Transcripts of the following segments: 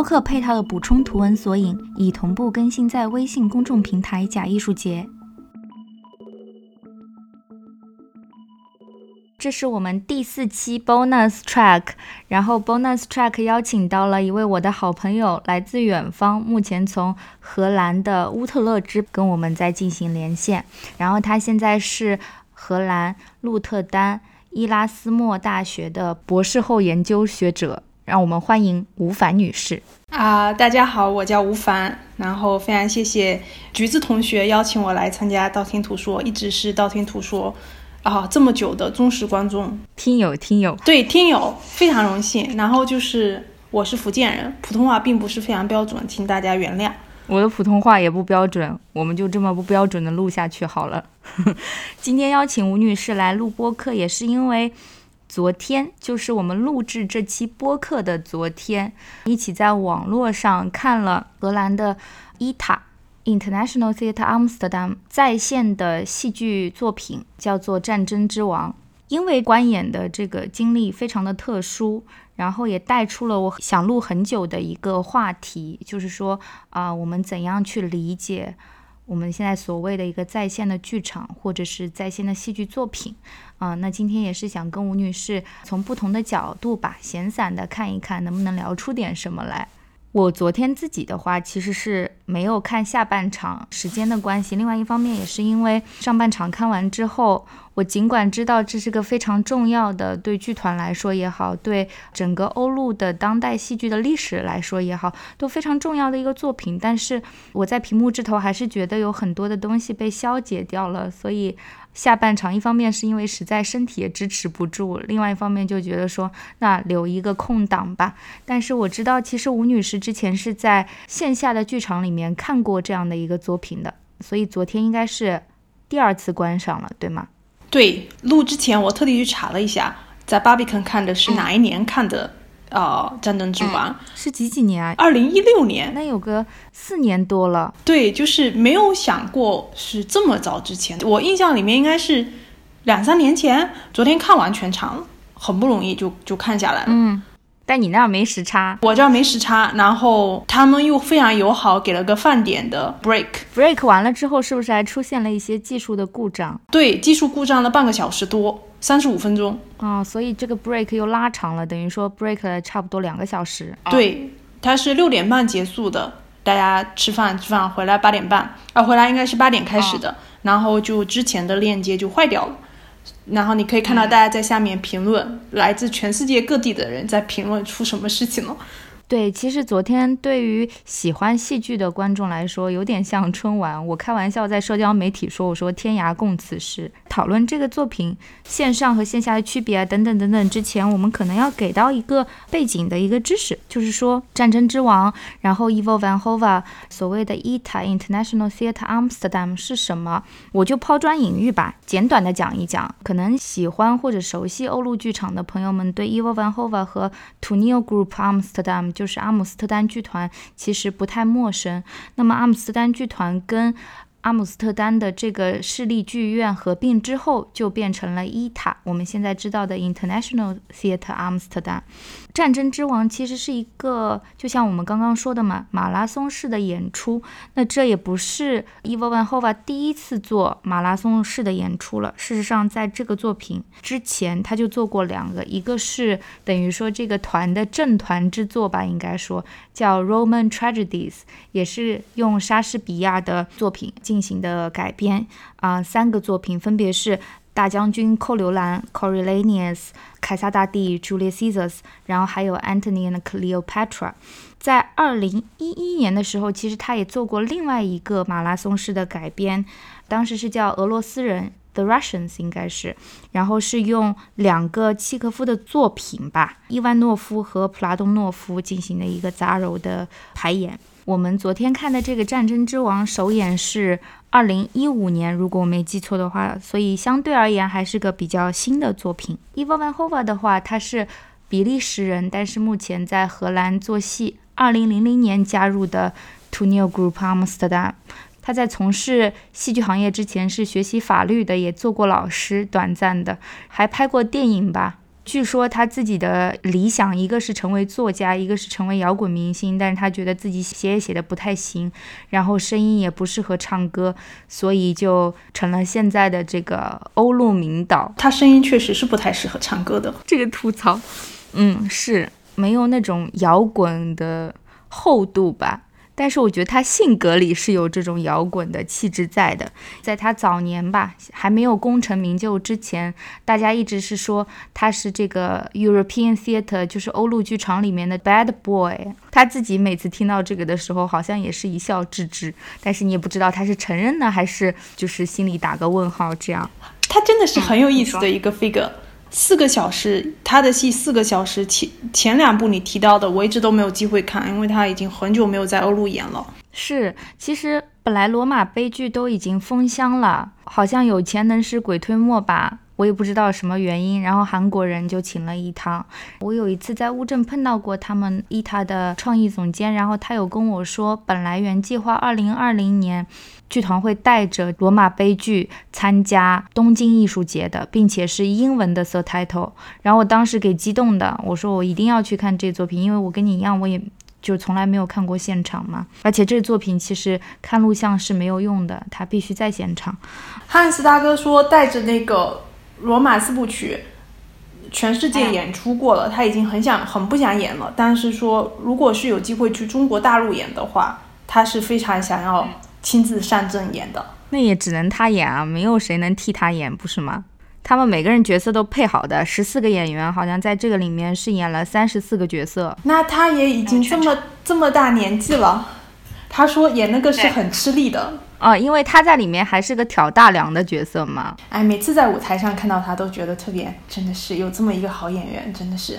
播客配套的补充图文索引已同步更新在微信公众平台“假艺术节”。这是我们第四期 bonus track，然后 bonus track 邀请到了一位我的好朋友，来自远方，目前从荷兰的乌特勒支跟我们在进行连线。然后他现在是荷兰鹿特丹伊拉斯莫大学的博士后研究学者。让我们欢迎吴凡女士啊！大家好，我叫吴凡，然后非常谢谢橘子同学邀请我来参加道听途说，一直是道听途说啊这么久的忠实观众、听友、听友，对听友非常荣幸。然后就是我是福建人，普通话并不是非常标准，请大家原谅。我的普通话也不标准，我们就这么不标准的录下去好了。今天邀请吴女士来录播客，也是因为。昨天就是我们录制这期播客的昨天，一起在网络上看了荷兰的伊塔 International Theatre Amsterdam 在线的戏剧作品，叫做《战争之王》。因为观演的这个经历非常的特殊，然后也带出了我想录很久的一个话题，就是说啊，我们怎样去理解我们现在所谓的一个在线的剧场，或者是在线的戏剧作品。啊，那今天也是想跟吴女士从不同的角度吧，闲散的看一看，能不能聊出点什么来。我昨天自己的话，其实是没有看下半场，时间的关系。另外一方面，也是因为上半场看完之后，我尽管知道这是个非常重要的，对剧团来说也好，对整个欧陆的当代戏剧的历史来说也好，都非常重要的一个作品，但是我在屏幕这头还是觉得有很多的东西被消解掉了，所以。下半场，一方面是因为实在身体也支持不住，另外一方面就觉得说那留一个空档吧。但是我知道，其实吴女士之前是在线下的剧场里面看过这样的一个作品的，所以昨天应该是第二次观赏了，对吗？对，录之前我特地去查了一下，在 Barbican 看的是哪一年看的。呃，战争之王是几几年啊？二零一六年，那有个四年多了。对，就是没有想过是这么早之前。我印象里面应该是两三年前。昨天看完全场，很不容易就就看下来了。嗯，但你那儿没时差，我这儿没时差。然后他们又非常友好，给了个饭点的 break。break 完了之后，是不是还出现了一些技术的故障？对，技术故障了半个小时多。三十五分钟。啊，所以这个 break 又拉长了，等于说 break 了差不多两个小时。对，它是六点半结束的，大家吃饭吃饭回来八点半，啊，回来应该是八点开始的，然后就之前的链接就坏掉了，然后你可以看到大家在下面评论，来自全世界各地的人在评论出什么事情了。对，其实昨天对于喜欢戏剧的观众来说，有点像春晚。我开玩笑在社交媒体说：“我说天涯共此时。”讨论这个作品线上和线下的区别啊，等等等等。之前我们可能要给到一个背景的一个知识，就是说《战争之王》，然后 Ivo Van Hove 所谓的 ITA International Theatre Amsterdam 是什么？我就抛砖引玉吧，简短的讲一讲。可能喜欢或者熟悉欧陆剧场的朋友们，对 Ivo Van Hove 和 t u n i o Group Amsterdam。就是阿姆斯特丹剧团其实不太陌生。那么阿姆斯特丹剧团跟阿姆斯特丹的这个市立剧院合并之后，就变成了伊塔，我们现在知道的 International Theatre Amsterdam。战争之王其实是一个，就像我们刚刚说的嘛，马拉松式的演出。那这也不是 Ivo Van Hove 第一次做马拉松式的演出了。事实上，在这个作品之前，他就做过两个，一个是等于说这个团的正团之作吧，应该说叫 Roman Tragedies，也是用莎士比亚的作品进行的改编啊。三个作品分别是。大将军寇留兰 （Coriolanus）、凯撒大帝 （Julius Caesar），然后还有 Antony and Cleopatra。在二零一一年的时候，其实他也做过另外一个马拉松式的改编，当时是叫《俄罗斯人》The Russians 应该是，然后是用两个契诃夫的作品吧，伊万诺夫和普拉东诺夫进行的一个杂糅的排演。我们昨天看的这个《战争之王》首演是二零一五年，如果我没记错的话，所以相对而言还是个比较新的作品。伊万万霍瓦的话，他是比利时人，但是目前在荷兰做戏。二零零零年加入的 t u n e l Group Amsterdam。他在从事戏剧行业之前是学习法律的，也做过老师，短暂的，还拍过电影吧。据说他自己的理想，一个是成为作家，一个是成为摇滚明星，但是他觉得自己写也写的不太行，然后声音也不适合唱歌，所以就成了现在的这个欧陆名导。他声音确实是不太适合唱歌的，这个吐槽，嗯，是没有那种摇滚的厚度吧。但是我觉得他性格里是有这种摇滚的气质在的，在他早年吧，还没有功成名就之前，大家一直是说他是这个 European Theatre，就是欧陆剧场里面的 bad boy。他自己每次听到这个的时候，好像也是一笑置之，但是你也不知道他是承认呢，还是就是心里打个问号这样。他真的是很有意思的一个 figure。四个小时，他的戏四个小时，前前两部你提到的，我一直都没有机会看，因为他已经很久没有在欧陆演了。是，其实本来罗马悲剧都已经封箱了，好像有钱能使鬼推磨吧。我也不知道什么原因，然后韩国人就请了一趟。我有一次在乌镇碰到过他们伊塔的创意总监，然后他有跟我说，本来原计划二零二零年剧团会带着罗马悲剧参加东京艺术节的，并且是英文的 subtitle。然后我当时给激动的，我说我一定要去看这作品，因为我跟你一样，我也就从来没有看过现场嘛。而且这作品其实看录像是没有用的，他必须在现场。汉斯大哥说带着那个。罗马四部曲，全世界演出过了，他已经很想、很不想演了。但是说，如果是有机会去中国大陆演的话，他是非常想要亲自上阵演的。那也只能他演啊，没有谁能替他演，不是吗？他们每个人角色都配好的，十四个演员好像在这个里面饰演了三十四个角色。那他也已经这么这么大年纪了，他说演那个是很吃力的。啊，因为他在里面还是个挑大梁的角色嘛。哎，每次在舞台上看到他，都觉得特别，真的是有这么一个好演员，真的是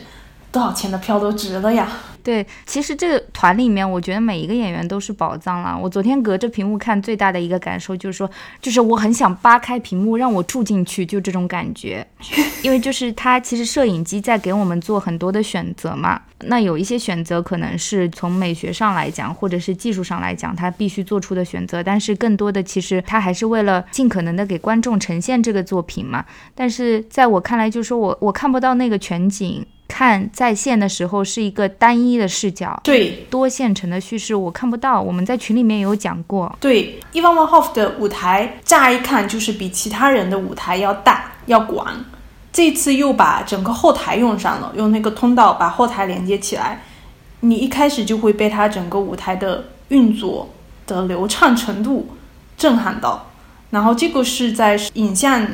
多少钱的票都值了呀。对，其实这个团里面，我觉得每一个演员都是宝藏了。我昨天隔着屏幕看，最大的一个感受就是说，就是我很想扒开屏幕让我住进去，就这种感觉。因为就是他其实摄影机在给我们做很多的选择嘛。那有一些选择可能是从美学上来讲，或者是技术上来讲，他必须做出的选择。但是更多的其实他还是为了尽可能的给观众呈现这个作品嘛。但是在我看来，就是说我我看不到那个全景。看在线的时候是一个单一的视角，对多线程的叙事我看不到。我们在群里面有讲过，对伊万万霍夫的舞台乍一看就是比其他人的舞台要大要广，这次又把整个后台用上了，用那个通道把后台连接起来，你一开始就会被他整个舞台的运作的流畅程度震撼到，然后这个是在影像。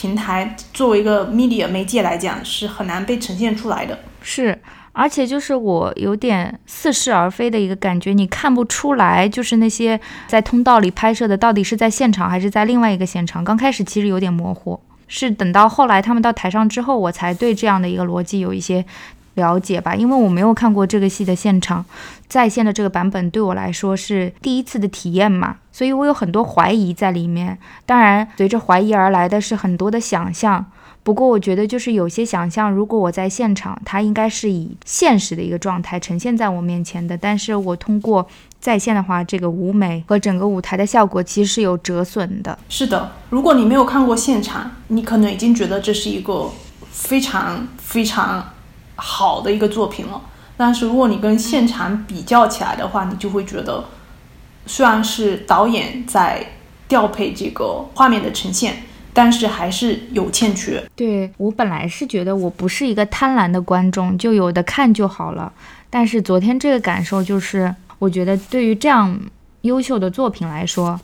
平台作为一个 media 媒介来讲，是很难被呈现出来的。是，而且就是我有点似是而非的一个感觉，你看不出来，就是那些在通道里拍摄的到底是在现场还是在另外一个现场。刚开始其实有点模糊，是等到后来他们到台上之后，我才对这样的一个逻辑有一些。了解吧，因为我没有看过这个戏的现场，在线的这个版本对我来说是第一次的体验嘛，所以我有很多怀疑在里面。当然，随着怀疑而来的是很多的想象。不过，我觉得就是有些想象，如果我在现场，它应该是以现实的一个状态呈现在我面前的。但是我通过在线的话，这个舞美和整个舞台的效果其实是有折损的。是的，如果你没有看过现场，你可能已经觉得这是一个非常非常。好的一个作品了，但是如果你跟现场比较起来的话，你就会觉得，虽然是导演在调配这个画面的呈现，但是还是有欠缺。对我本来是觉得我不是一个贪婪的观众，就有的看就好了。但是昨天这个感受就是，我觉得对于这样优秀的作品来说，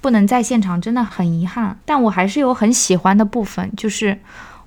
不能在现场真的很遗憾。但我还是有很喜欢的部分，就是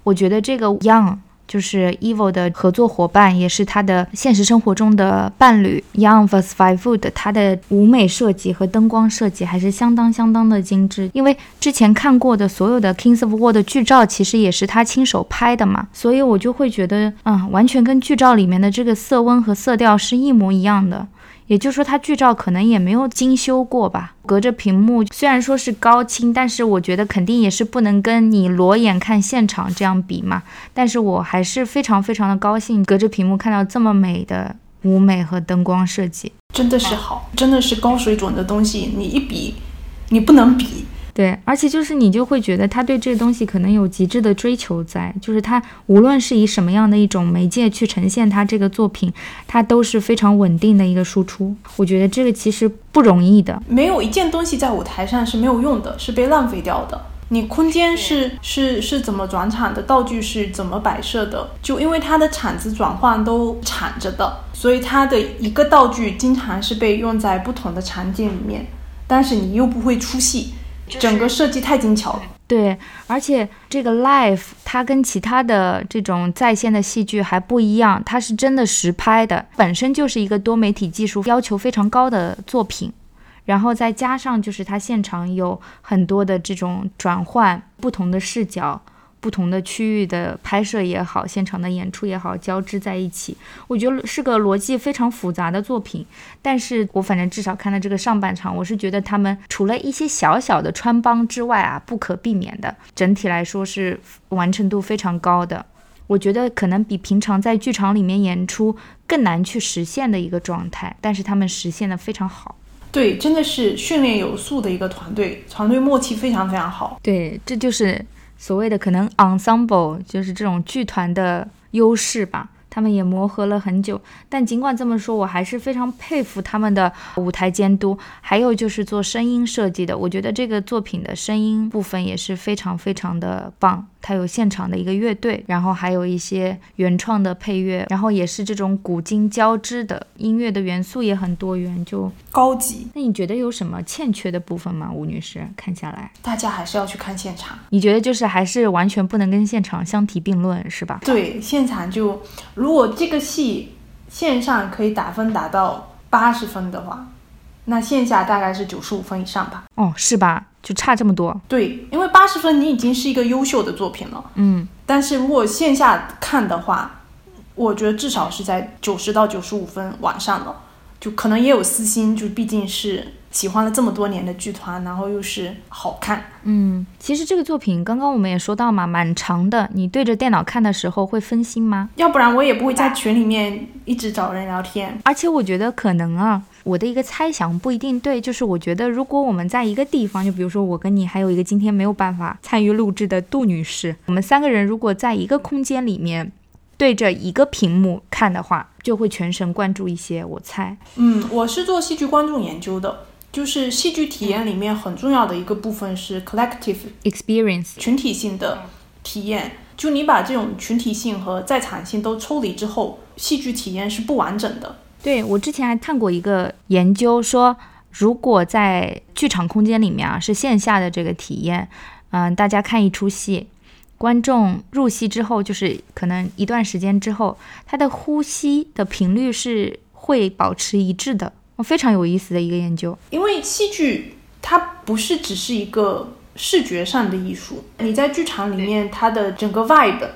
我觉得这个 Young。就是 Evil 的合作伙伴，也是他的现实生活中的伴侣 Young vs Five Food，他的舞美设计和灯光设计还是相当相当的精致。因为之前看过的所有的 Kings of War 的剧照，其实也是他亲手拍的嘛，所以我就会觉得，嗯，完全跟剧照里面的这个色温和色调是一模一样的。也就是说，它剧照可能也没有精修过吧。隔着屏幕，虽然说是高清，但是我觉得肯定也是不能跟你裸眼看现场这样比嘛。但是我还是非常非常的高兴，隔着屏幕看到这么美的舞美和灯光设计，真的是好，真的是高水准的东西。你一比，你不能比。对，而且就是你就会觉得他对这个东西可能有极致的追求在，就是他无论是以什么样的一种媒介去呈现他这个作品，他都是非常稳定的一个输出。我觉得这个其实不容易的，没有一件东西在舞台上是没有用的，是被浪费掉的。你空间是是是怎么转场的，道具是怎么摆设的，就因为它的场子转换都铲着的，所以它的一个道具经常是被用在不同的场景里面，但是你又不会出戏。整个设计太精巧了，对，而且这个 live 它跟其他的这种在线的戏剧还不一样，它是真的实拍的，本身就是一个多媒体技术要求非常高的作品，然后再加上就是它现场有很多的这种转换，不同的视角。不同的区域的拍摄也好，现场的演出也好，交织在一起，我觉得是个逻辑非常复杂的作品。但是我反正至少看到这个上半场，我是觉得他们除了一些小小的穿帮之外啊，不可避免的，整体来说是完成度非常高的。我觉得可能比平常在剧场里面演出更难去实现的一个状态，但是他们实现的非常好。对，真的是训练有素的一个团队，团队默契非常非常好。对，这就是。所谓的可能 ensemble 就是这种剧团的优势吧。他们也磨合了很久，但尽管这么说，我还是非常佩服他们的舞台监督，还有就是做声音设计的。我觉得这个作品的声音部分也是非常非常的棒。它有现场的一个乐队，然后还有一些原创的配乐，然后也是这种古今交织的音乐的元素也很多元，就高级。那你觉得有什么欠缺的部分吗，吴女士？看下来，大家还是要去看现场。你觉得就是还是完全不能跟现场相提并论，是吧？对，现场就如果这个戏线上可以打分打到八十分的话。那线下大概是九十五分以上吧？哦，是吧？就差这么多？对，因为八十分你已经是一个优秀的作品了。嗯，但是如果线下看的话，我觉得至少是在九十到九十五分往上了，就可能也有私心，就毕竟是。喜欢了这么多年的剧团，然后又是好看，嗯，其实这个作品刚刚我们也说到嘛，蛮长的。你对着电脑看的时候会分心吗？要不然我也不会在群里面一直找人聊天。而且我觉得可能啊，我的一个猜想不一定对，就是我觉得如果我们在一个地方，就比如说我跟你还有一个今天没有办法参与录制的杜女士，我们三个人如果在一个空间里面对着一个屏幕看的话，就会全神贯注一些。我猜，嗯，我是做戏剧观众研究的。就是戏剧体验里面很重要的一个部分是 collective experience 群体性的体验。就你把这种群体性和在场性都抽离之后，戏剧体验是不完整的。对我之前还看过一个研究说，如果在剧场空间里面啊是线下的这个体验，嗯，大家看一出戏，观众入戏之后，就是可能一段时间之后，他的呼吸的频率是会保持一致的。非常有意思的一个研究，因为戏剧它不是只是一个视觉上的艺术，你在剧场里面，它的整个 vibe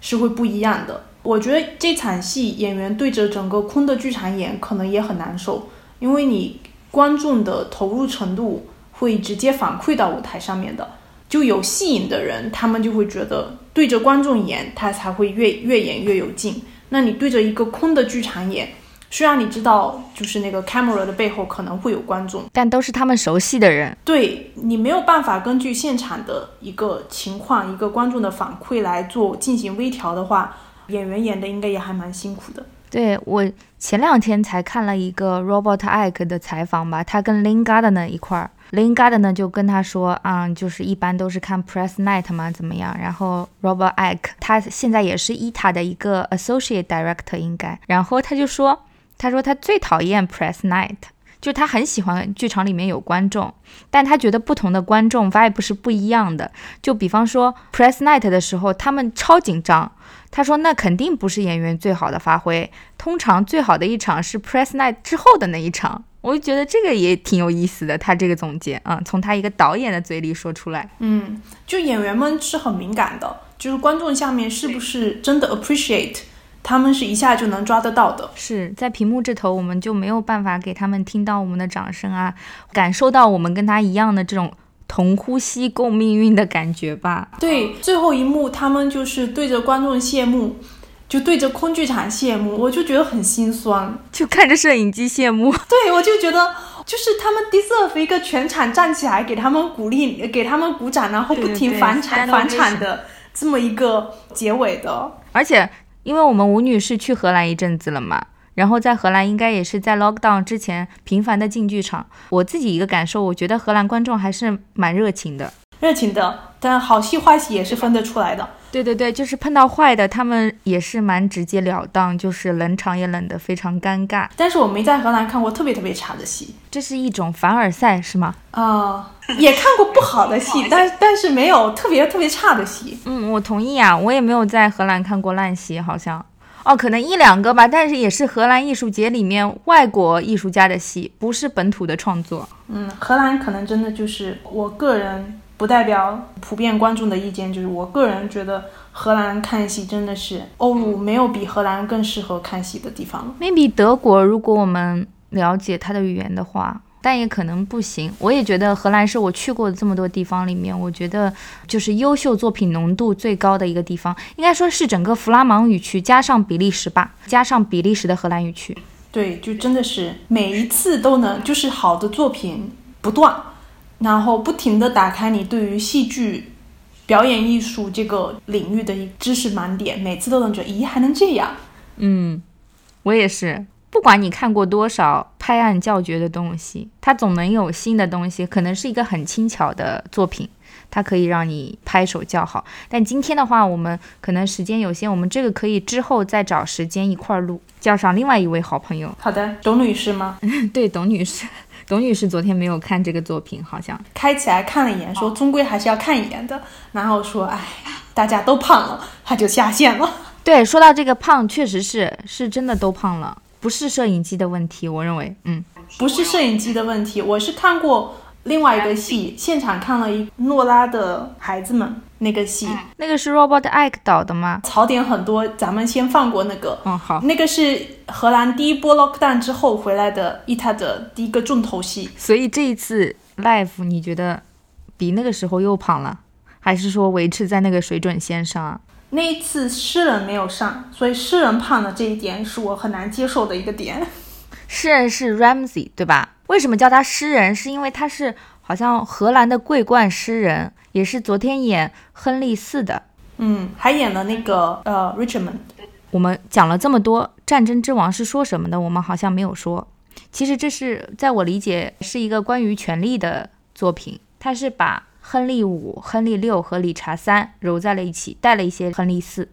是会不一样的。我觉得这场戏演员对着整个空的剧场演，可能也很难受，因为你观众的投入程度会直接反馈到舞台上面的。就有戏瘾的人，他们就会觉得对着观众演，他才会越越演越有劲。那你对着一个空的剧场演。虽然你知道，就是那个 camera 的背后可能会有观众，但都是他们熟悉的人。对你没有办法根据现场的一个情况、一个观众的反馈来做进行微调的话，演员演的应该也还蛮辛苦的。对我前两天才看了一个 Robert Ike 的采访吧，他跟 Lin Gardner 一块儿，Lin Gardner 就跟他说，啊，就是一般都是看 Press Night 嘛，怎么样？然后 Robert Ike 他现在也是 ETA 的一个 Associate Director 应该，然后他就说。他说他最讨厌 press night，就他很喜欢剧场里面有观众，但他觉得不同的观众 vibe 是不一样的。就比方说 press night 的时候，他们超紧张，他说那肯定不是演员最好的发挥，通常最好的一场是 press night 之后的那一场。我就觉得这个也挺有意思的，他这个总结啊，从他一个导演的嘴里说出来。嗯，就演员们是很敏感的，就是观众下面是不是真的 appreciate，他们是一下就能抓得到的。是在屏幕这头，我们就没有办法给他们听到我们的掌声啊，感受到我们跟他一样的这种同呼吸共命运的感觉吧。对，最后一幕他们就是对着观众谢幕，就对着空剧场谢幕，我就觉得很心酸。就看着摄影机谢幕。对，我就觉得就是他们 deserve 一个全场站起来给他们鼓励，给他们鼓掌，然后不停返场返场的这么一个结尾的。而且，因为我们吴女士去荷兰一阵子了嘛，然后在荷兰应该也是在 lockdown 之前频繁的进剧场。我自己一个感受，我觉得荷兰观众还是蛮热情的。热情的，但好戏坏戏也是分得出来的。对对对，就是碰到坏的，他们也是蛮直截了当，就是冷场也冷得非常尴尬。但是我没在荷兰看过特别特别差的戏，这是一种凡尔赛，是吗？啊、也看过不好的戏，但但是没有特别特别差的戏。嗯，我同意啊，我也没有在荷兰看过烂戏，好像。哦，可能一两个吧，但是也是荷兰艺术节里面外国艺术家的戏，不是本土的创作。嗯，荷兰可能真的就是我个人不代表普遍观众的意见，就是我个人觉得荷兰看戏真的是欧陆没有比荷兰更适合看戏的地方了。maybe 德国，如果我们了解它的语言的话，但也可能不行。我也觉得荷兰是我去过的这么多地方里面，我觉得就是优秀作品浓度最高的一个地方，应该说是整个弗拉芒语区加上比利时吧，加上比利时的荷兰语区。对，就真的是每一次都能，就是好的作品不断，然后不停的打开你对于戏剧、表演艺术这个领域的知识盲点，每次都能觉得，咦，还能这样？嗯，我也是。不管你看过多少拍案叫绝的东西，它总能有新的东西，可能是一个很轻巧的作品，它可以让你拍手叫好。但今天的话，我们可能时间有限，我们这个可以之后再找时间一块儿录，叫上另外一位好朋友。好的，董女士吗？对，董女士，董女士昨天没有看这个作品，好像。开起来看了一眼，说终归还是要看一眼的，然后说，哎，大家都胖了，他就下线了。对，说到这个胖，确实是是真的都胖了，不是摄影机的问题，我认为，嗯。不是摄影机的问题，我是看过另外一个戏，现场看了一诺拉的孩子们那个戏，那个是 Robert Ike 导的吗？槽点很多，咱们先放过那个。嗯，好。那个是荷兰第一波 lockdown 之后回来的伊塔的第一个重头戏。所以这一次 live 你觉得比那个时候又胖了，还是说维持在那个水准线上啊？那一次诗人没有上，所以诗人胖的这一点是我很难接受的一个点。诗人是 Ramsey 对吧？为什么叫他诗人？是因为他是好像荷兰的桂冠诗人，也是昨天演亨利四的。嗯，还演了那个呃 Richmond。我们讲了这么多，《战争之王》是说什么的？我们好像没有说。其实这是在我理解是一个关于权力的作品，它是把亨利五、亨利六和理查三揉在了一起，带了一些亨利四。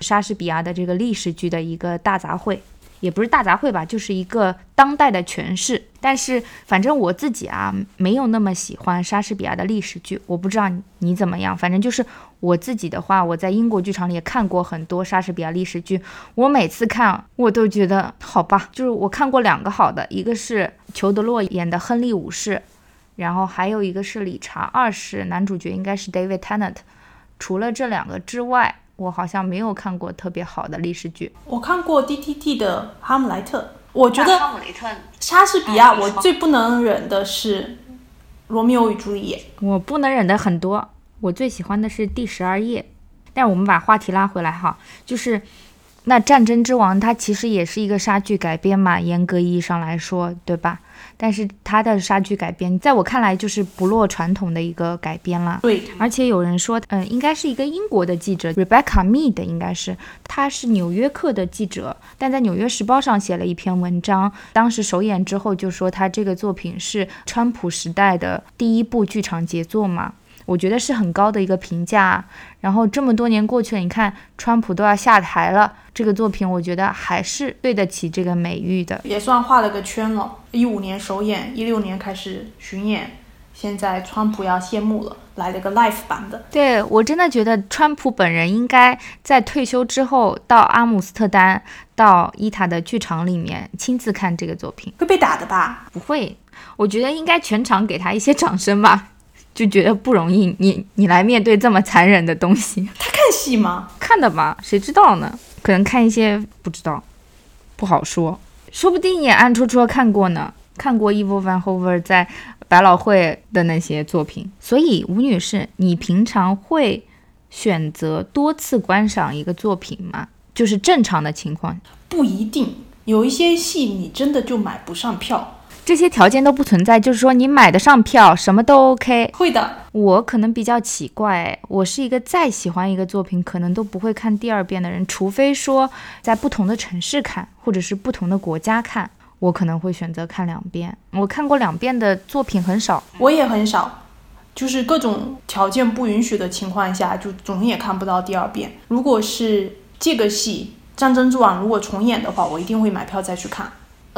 莎士比亚的这个历史剧的一个大杂烩，也不是大杂烩吧，就是一个当代的诠释。但是反正我自己啊，没有那么喜欢莎士比亚的历史剧，我不知道你怎么样。反正就是我自己的话，我在英国剧场里也看过很多莎士比亚历史剧，我每次看我都觉得好吧。就是我看过两个好的，一个是裘德洛演的亨利五世，然后还有一个是理查二世，男主角应该是 David Tennant。除了这两个之外，我好像没有看过特别好的历史剧。我看过 DTT 的《哈姆莱特》，我觉得哈姆雷特，莎士比亚我最不能忍的是《罗密欧与朱丽叶》。我不能忍的很多，我最喜欢的是第十二页。但我们把话题拉回来哈，就是那《战争之王》它其实也是一个莎剧改编嘛，严格意义上来说，对吧？但是它的莎剧改编，在我看来就是不落传统的一个改编了。对，而且有人说，嗯，应该是一个英国的记者 Rebecca Mead，应该是，他是《纽约客》的记者，但在《纽约时报》上写了一篇文章，当时首演之后就说他这个作品是川普时代的第一部剧场杰作嘛。我觉得是很高的一个评价。然后这么多年过去了，你看川普都要下台了，这个作品我觉得还是对得起这个美誉的。也算画了个圈了。一五年首演，一六年开始巡演，现在川普要谢幕了，来了个 l i f e 版的。对我真的觉得川普本人应该在退休之后到阿姆斯特丹，到伊塔的剧场里面亲自看这个作品。会被打的吧？不会，我觉得应该全场给他一些掌声吧，就觉得不容易，你你来面对这么残忍的东西。他看戏吗？看的吧，谁知道呢？可能看一些不知道，不好说，说不定也暗戳戳看过呢，看过 Evil Van Hove 在百老汇的那些作品。所以吴女士，你平常会选择多次观赏一个作品吗？就是正常的情况，不一定，有一些戏你真的就买不上票。这些条件都不存在，就是说你买得上票，什么都 OK。会的，我可能比较奇怪，我是一个再喜欢一个作品，可能都不会看第二遍的人，除非说在不同的城市看，或者是不同的国家看，我可能会选择看两遍。我看过两遍的作品很少，我也很少，就是各种条件不允许的情况下，就总也看不到第二遍。如果是这个戏《战争之王》如果重演的话，我一定会买票再去看。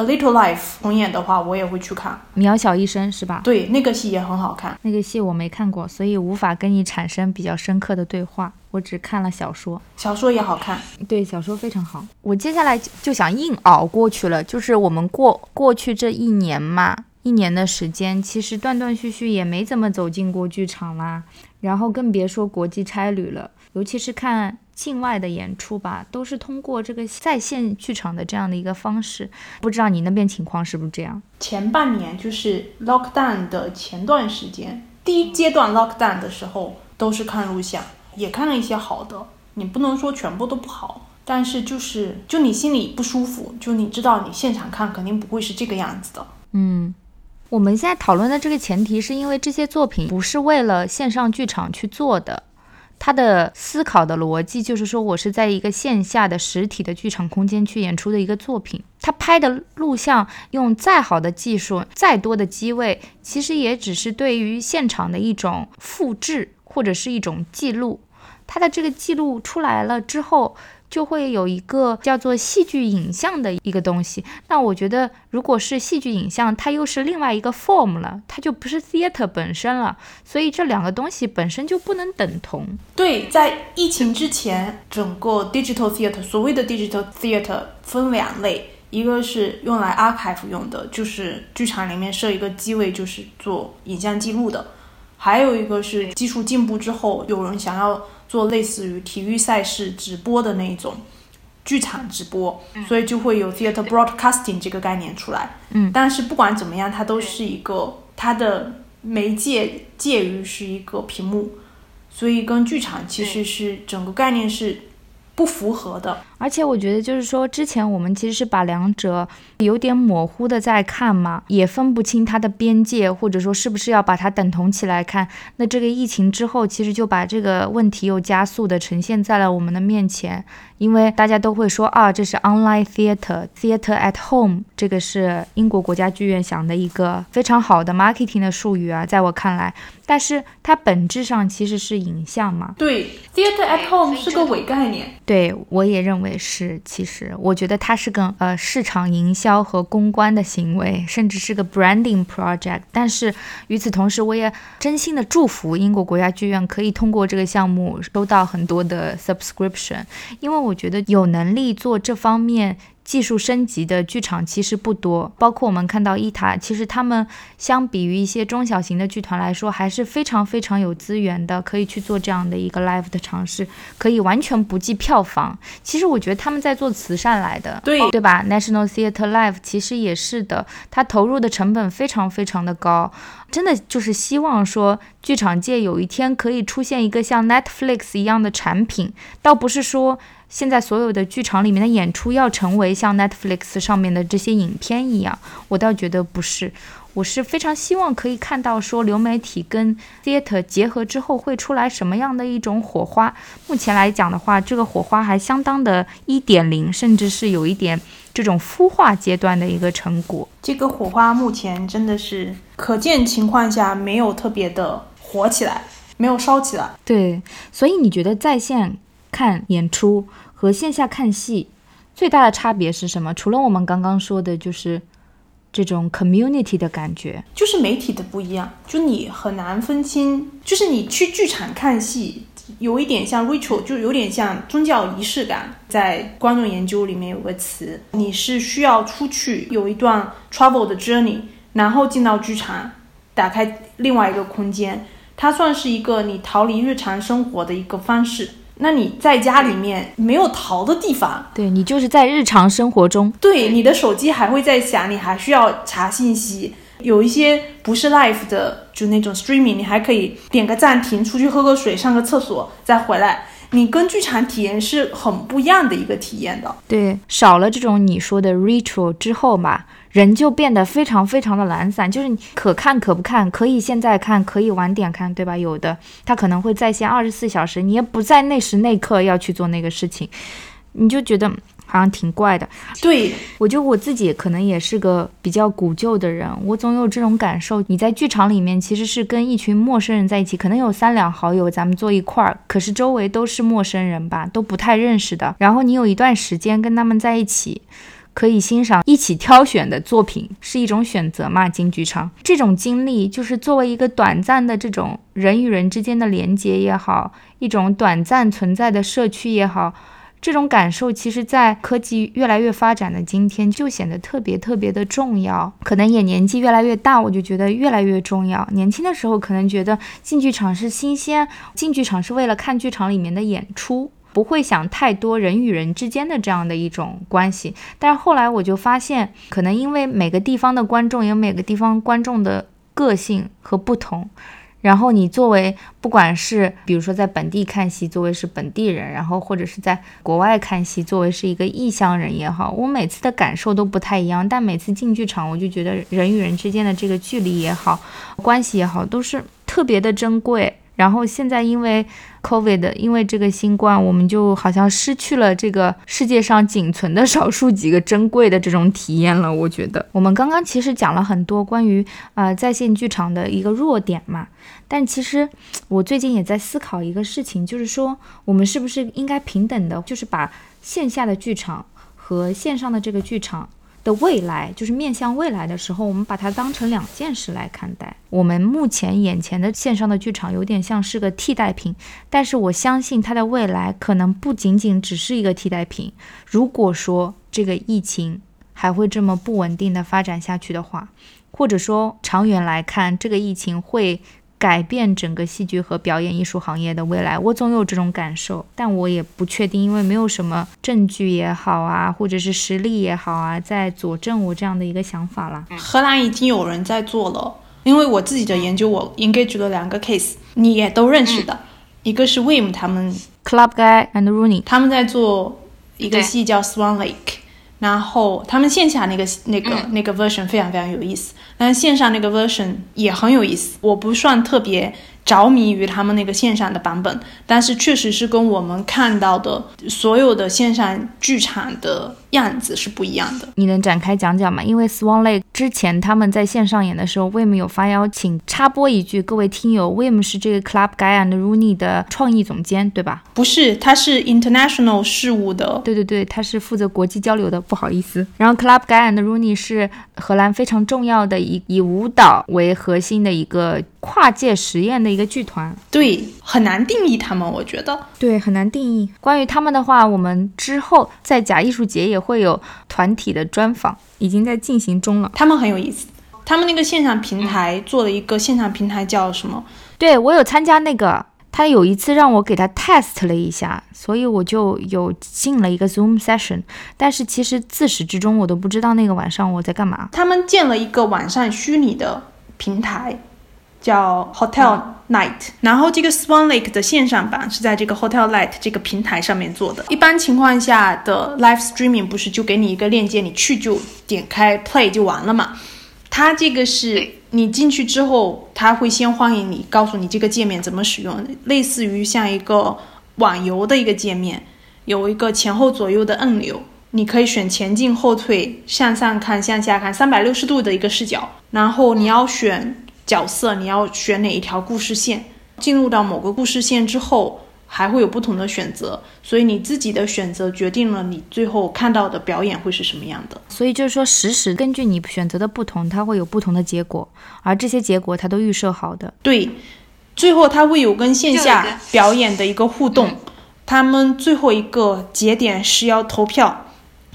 A Little Life 重演的话，我也会去看。渺小一生是吧？对，那个戏也很好看。那个戏我没看过，所以无法跟你产生比较深刻的对话。我只看了小说，小说也好看。对，小说非常好。我接下来就想硬熬过去了，就是我们过过去这一年嘛，一年的时间，其实断断续续也没怎么走进过剧场啦，然后更别说国际差旅了，尤其是看。境外的演出吧，都是通过这个在线剧场的这样的一个方式。不知道你那边情况是不是这样？前半年就是 lockdown 的前段时间，第一阶段 lockdown 的时候，都是看录像，也看了一些好的。你不能说全部都不好，但是就是就你心里不舒服，就你知道你现场看肯定不会是这个样子的。嗯，我们现在讨论的这个前提是因为这些作品不是为了线上剧场去做的。他的思考的逻辑就是说，我是在一个线下的实体的剧场空间去演出的一个作品。他拍的录像用再好的技术、再多的机位，其实也只是对于现场的一种复制或者是一种记录。他的这个记录出来了之后。就会有一个叫做戏剧影像的一个东西。那我觉得，如果是戏剧影像，它又是另外一个 form 了，它就不是 theater 本身了。所以这两个东西本身就不能等同。对，在疫情之前，整个 digital theater 所谓的 digital theater 分两类，一个是用来 archive 用的，就是剧场里面设一个机位，就是做影像记录的；还有一个是技术进步之后，有人想要。做类似于体育赛事直播的那一种剧场直播，所以就会有 theater broadcasting 这个概念出来。嗯，但是不管怎么样，它都是一个它的媒介介于是一个屏幕，所以跟剧场其实是整个概念是不符合的。而且我觉得，就是说，之前我们其实是把两者有点模糊的在看嘛，也分不清它的边界，或者说是不是要把它等同起来看。那这个疫情之后，其实就把这个问题又加速的呈现在了我们的面前，因为大家都会说啊，这是 online theater，theater at home，这个是英国国家剧院想的一个非常好的 marketing 的术语啊，在我看来，但是它本质上其实是影像嘛。对，theater at home 是个伪概念。对，我也认为。是，其实我觉得它是个呃市场营销和公关的行为，甚至是个 branding project。但是与此同时，我也真心的祝福英国国家剧院可以通过这个项目收到很多的 subscription，因为我觉得有能力做这方面。技术升级的剧场其实不多，包括我们看到伊塔，其实他们相比于一些中小型的剧团来说，还是非常非常有资源的，可以去做这样的一个 live 的尝试，可以完全不计票房。其实我觉得他们在做慈善来的，对对吧？National Theatre Live 其实也是的，它投入的成本非常非常的高，真的就是希望说剧场界有一天可以出现一个像 Netflix 一样的产品，倒不是说。现在所有的剧场里面的演出要成为像 Netflix 上面的这些影片一样，我倒觉得不是。我是非常希望可以看到说流媒体跟 theater 结合之后会出来什么样的一种火花。目前来讲的话，这个火花还相当的一点零，甚至是有一点这种孵化阶段的一个成果。这个火花目前真的是可见情况下没有特别的火起来，没有烧起来。对，所以你觉得在线看演出？和线下看戏最大的差别是什么？除了我们刚刚说的，就是这种 community 的感觉。就是媒体的不一样，就你很难分清，就是你去剧场看戏，有一点像 ritual，就有点像宗教仪式感。在观众研究里面有个词，你是需要出去有一段 travel 的 journey，然后进到剧场，打开另外一个空间，它算是一个你逃离日常生活的一个方式。那你在家里面没有逃的地方，对你就是在日常生活中，对你的手机还会在响，你还需要查信息。有一些不是 live 的，就那种 streaming，你还可以点个暂停，出去喝个水，上个厕所再回来。你跟剧场体验是很不一样的一个体验的。对，少了这种你说的 ritual 之后吧，人就变得非常非常的懒散，就是你可看可不看，可以现在看，可以晚点看，对吧？有的他可能会在线二十四小时，你也不在那时那刻要去做那个事情，你就觉得好像挺怪的。对，我觉得我自己可能也是个比较古旧的人，我总有这种感受。你在剧场里面其实是跟一群陌生人在一起，可能有三两好友，咱们坐一块儿，可是周围都是陌生人吧，都不太认识的。然后你有一段时间跟他们在一起，可以欣赏一起挑选的作品，是一种选择嘛？进剧场这种经历，就是作为一个短暂的这种人与人之间的连接也好，一种短暂存在的社区也好。这种感受，其实，在科技越来越发展的今天，就显得特别特别的重要。可能也年纪越来越大，我就觉得越来越重要。年轻的时候，可能觉得进剧场是新鲜，进剧场是为了看剧场里面的演出，不会想太多人与人之间的这样的一种关系。但是后来我就发现，可能因为每个地方的观众有每个地方观众的个性和不同。然后你作为不管是比如说在本地看戏，作为是本地人，然后或者是在国外看戏，作为是一个异乡人也好，我每次的感受都不太一样。但每次进剧场，我就觉得人与人之间的这个距离也好，关系也好，都是特别的珍贵。然后现在因为 COVID，因为这个新冠，我们就好像失去了这个世界上仅存的少数几个珍贵的这种体验了。我觉得我们刚刚其实讲了很多关于呃在线剧场的一个弱点嘛，但其实我最近也在思考一个事情，就是说我们是不是应该平等的，就是把线下的剧场和线上的这个剧场。的未来就是面向未来的时候，我们把它当成两件事来看待。我们目前眼前的线上的剧场有点像是个替代品，但是我相信它的未来可能不仅仅只是一个替代品。如果说这个疫情还会这么不稳定的发展下去的话，或者说长远来看，这个疫情会。改变整个戏剧和表演艺术行业的未来，我总有这种感受，但我也不确定，因为没有什么证据也好啊，或者是实力也好啊，在佐证我这样的一个想法啦。荷兰已经有人在做了，因为我自己的研究，我 engage 了两个 case，你也都认识的，一个是 Wim 他们 Club Guy and Rooney，他们在做一个戏叫 Swan Lake。然后他们线下那个那个那个 version 非常非常有意思，但是线上那个 version 也很有意思。我不算特别着迷于他们那个线上的版本，但是确实是跟我们看到的所有的线上剧场的。样子是不一样的，你能展开讲讲吗？因为 Swan Lake 之前他们在线上演的时候，Wim 有发邀请。插播一句，各位听友，Wim 是这个 Club Guy and Rooney 的创意总监，对吧？不是，他是 International 事务的。对对对，他是负责国际交流的，不好意思。然后 Club Guy and Rooney 是荷兰非常重要的以以舞蹈为核心的一个跨界实验的一个剧团。对，很难定义他们，我觉得。对，很难定义。关于他们的话，我们之后在假艺术节也。会有团体的专访，已经在进行中了。他们很有意思，他们那个线上平台做了一个线上平台，叫什么？对我有参加那个，他有一次让我给他 test 了一下，所以我就有进了一个 Zoom session。但是其实自始至终我都不知道那个晚上我在干嘛。他们建了一个晚上虚拟的平台。叫 Hotel Night，然后这个 Swan Lake 的线上版是在这个 Hotel Night 这个平台上面做的。一般情况下的 live streaming 不是就给你一个链接，你去就点开 play 就完了嘛？它这个是你进去之后，它会先欢迎你，告诉你这个界面怎么使用，类似于像一个网游的一个界面，有一个前后左右的按钮，你可以选前进、后退、向上看、向下看，三百六十度的一个视角，然后你要选。角色你要选哪一条故事线？进入到某个故事线之后，还会有不同的选择，所以你自己的选择决定了你最后看到的表演会是什么样的。所以就是说，实时根据你选择的不同，它会有不同的结果，而这些结果它都预设好的。对，最后它会有跟线下表演的一个互动。他们最后一个节点是要投票，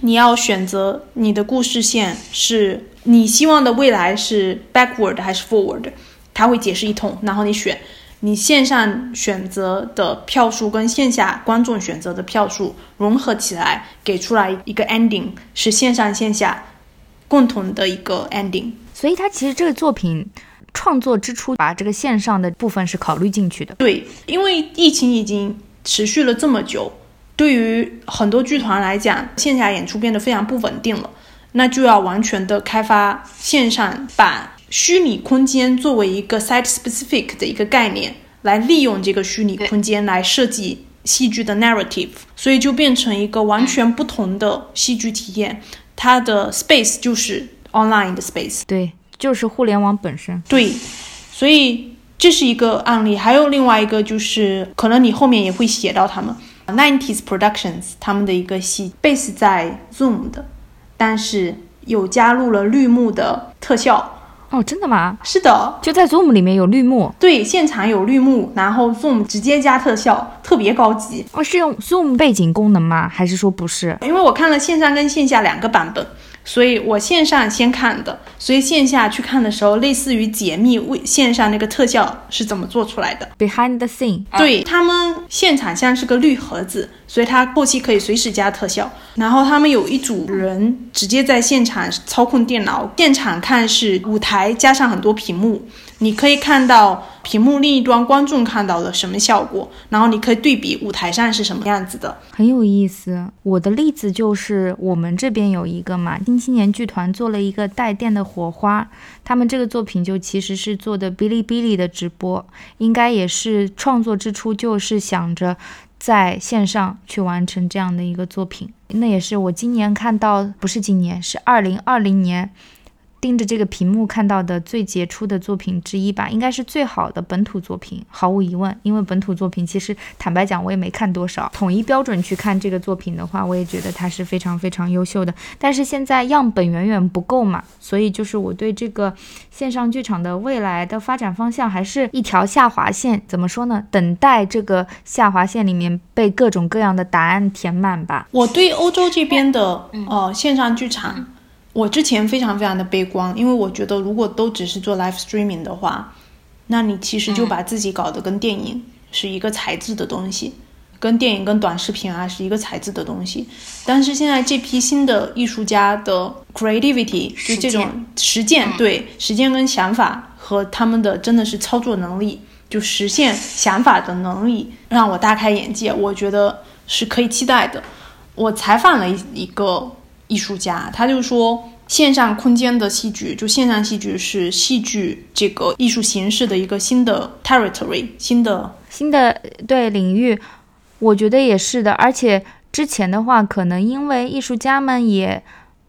你要选择你的故事线是你希望的未来是 backward 还是 forward，他会解释一通，然后你选。你线上选择的票数跟线下观众选择的票数融合起来，给出来一个 ending，是线上线下共同的一个 ending。所以，他其实这个作品创作之初，把这个线上的部分是考虑进去的。对，因为疫情已经持续了这么久，对于很多剧团来讲，线下演出变得非常不稳定了，那就要完全的开发线上版。虚拟空间作为一个 site specific 的一个概念，来利用这个虚拟空间来设计戏剧的 narrative，所以就变成一个完全不同的戏剧体验。它的 space 就是 online 的 space，对，就是互联网本身。对，所以这是一个案例。还有另外一个就是，可能你后面也会写到他们 nineties productions 他们的一个戏 base 在 zoom 的，但是有加入了绿幕的特效。哦，真的吗？是的，就在 Zoom 里面有绿幕，对，现场有绿幕，然后 Zoom 直接加特效，特别高级。哦，是用 Zoom 背景功能吗？还是说不是？因为我看了线上跟线下两个版本。所以我线上先看的，所以线下去看的时候，类似于解密为线上那个特效是怎么做出来的，behind the scene。对他们现场像是个绿盒子，所以他后期可以随时加特效。然后他们有一组人直接在现场操控电脑，现场看是舞台加上很多屏幕。你可以看到屏幕另一端观众看到的什么效果，然后你可以对比舞台上是什么样子的，很有意思。我的例子就是我们这边有一个嘛，新青年剧团做了一个带电的火花，他们这个作品就其实是做的哔哩哔哩的直播，应该也是创作之初就是想着在线上去完成这样的一个作品。那也是我今年看到，不是今年，是二零二零年。盯着这个屏幕看到的最杰出的作品之一吧，应该是最好的本土作品，毫无疑问。因为本土作品其实坦白讲，我也没看多少。统一标准去看这个作品的话，我也觉得它是非常非常优秀的。但是现在样本远远不够嘛，所以就是我对这个线上剧场的未来的发展方向还是一条下滑线。怎么说呢？等待这个下滑线里面被各种各样的答案填满吧。我对欧洲这边的呃线上剧场。我之前非常非常的悲观，因为我觉得如果都只是做 live streaming 的话，那你其实就把自己搞得跟电影是一个材质的东西，跟电影跟短视频啊是一个材质的东西。但是现在这批新的艺术家的 creativity 就这种实践，对实践跟想法和他们的真的是操作能力，就实现想法的能力，让我大开眼界。我觉得是可以期待的。我采访了一一个。艺术家，他就说，线上空间的戏剧，就线上戏剧是戏剧这个艺术形式的一个新的 territory，新的新的对领域，我觉得也是的。而且之前的话，可能因为艺术家们也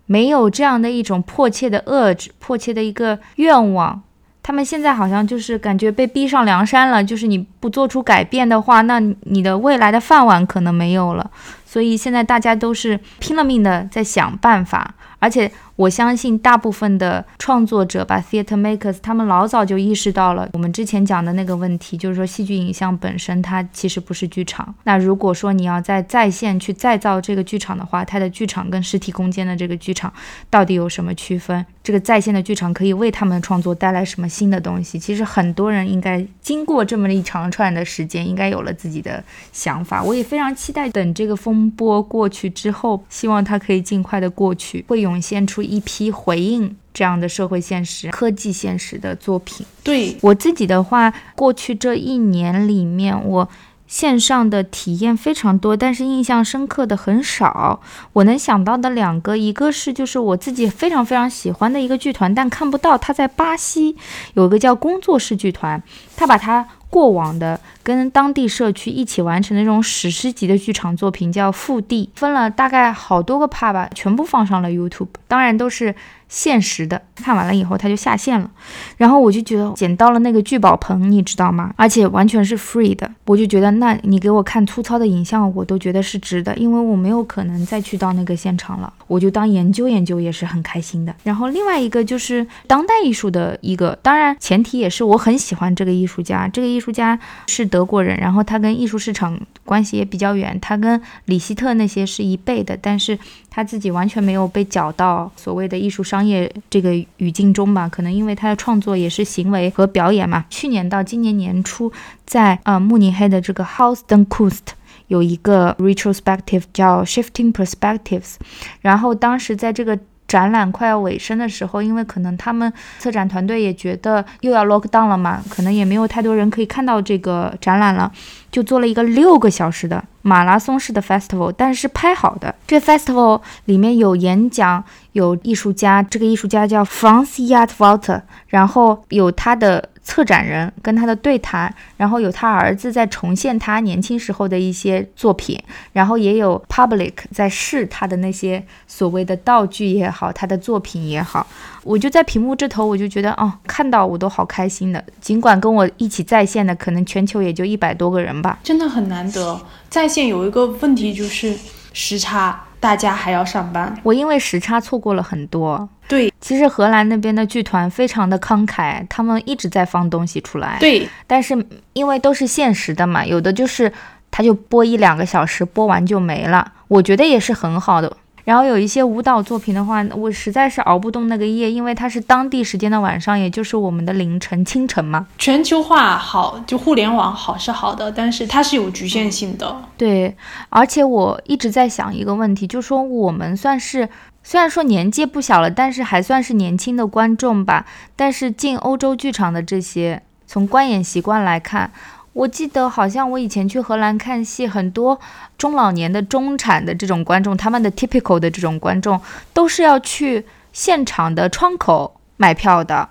没有这样的一种迫切的遏制迫切的一个愿望，他们现在好像就是感觉被逼上梁山了，就是你不做出改变的话，那你的未来的饭碗可能没有了。所以现在大家都是拼了命的在想办法，而且。我相信大部分的创作者吧，theater makers，他们老早就意识到了我们之前讲的那个问题，就是说戏剧影像本身它其实不是剧场。那如果说你要在在线去再造这个剧场的话，它的剧场跟实体空间的这个剧场到底有什么区分？这个在线的剧场可以为他们的创作带来什么新的东西？其实很多人应该经过这么一长串的时间，应该有了自己的想法。我也非常期待等这个风波过去之后，希望它可以尽快的过去，会涌现出。一批回应这样的社会现实、科技现实的作品。对我自己的话，过去这一年里面，我线上的体验非常多，但是印象深刻的很少。我能想到的两个，一个是就是我自己非常非常喜欢的一个剧团，但看不到，它在巴西有一个叫工作室剧团，他把它过往的跟当地社区一起完成的这种史诗级的剧场作品，叫《腹地》，分了大概好多个 part 吧，全部放上了 YouTube，当然都是。限时的，看完了以后它就下线了，然后我就觉得捡到了那个聚宝盆，你知道吗？而且完全是 free 的，我就觉得那你给我看粗糙的影像，我都觉得是值的，因为我没有可能再去到那个现场了，我就当研究研究也是很开心的。然后另外一个就是当代艺术的一个，当然前提也是我很喜欢这个艺术家，这个艺术家是德国人，然后他跟艺术市场关系也比较远，他跟里希特那些是一辈的，但是。他自己完全没有被搅到所谓的艺术商业这个语境中吧？可能因为他的创作也是行为和表演嘛。去年到今年年初，在呃慕尼黑的这个 House Denkust 有一个 retrospective 叫 Shifting Perspectives，然后当时在这个。展览快要尾声的时候，因为可能他们策展团队也觉得又要 lock down 了嘛，可能也没有太多人可以看到这个展览了，就做了一个六个小时的马拉松式的 festival，但是拍好的。这 festival 里面有演讲，有艺术家，这个艺术家叫 Franz y a t Walter，然后有他的。策展人跟他的对谈，然后有他儿子在重现他年轻时候的一些作品，然后也有 public 在试他的那些所谓的道具也好，他的作品也好，我就在屏幕这头，我就觉得哦，看到我都好开心的。尽管跟我一起在线的可能全球也就一百多个人吧，真的很难得。在线有一个问题就是时差。大家还要上班，我因为时差错过了很多。对，其实荷兰那边的剧团非常的慷慨，他们一直在放东西出来。对，但是因为都是限时的嘛，有的就是他就播一两个小时，播完就没了。我觉得也是很好的。然后有一些舞蹈作品的话，我实在是熬不动那个夜，因为它是当地时间的晚上，也就是我们的凌晨、清晨嘛。全球化好，就互联网好是好的，但是它是有局限性的。对，而且我一直在想一个问题，就说我们算是虽然说年纪不小了，但是还算是年轻的观众吧。但是进欧洲剧场的这些，从观演习惯来看。我记得好像我以前去荷兰看戏，很多中老年的中产的这种观众，他们的 typical 的这种观众都是要去现场的窗口买票的，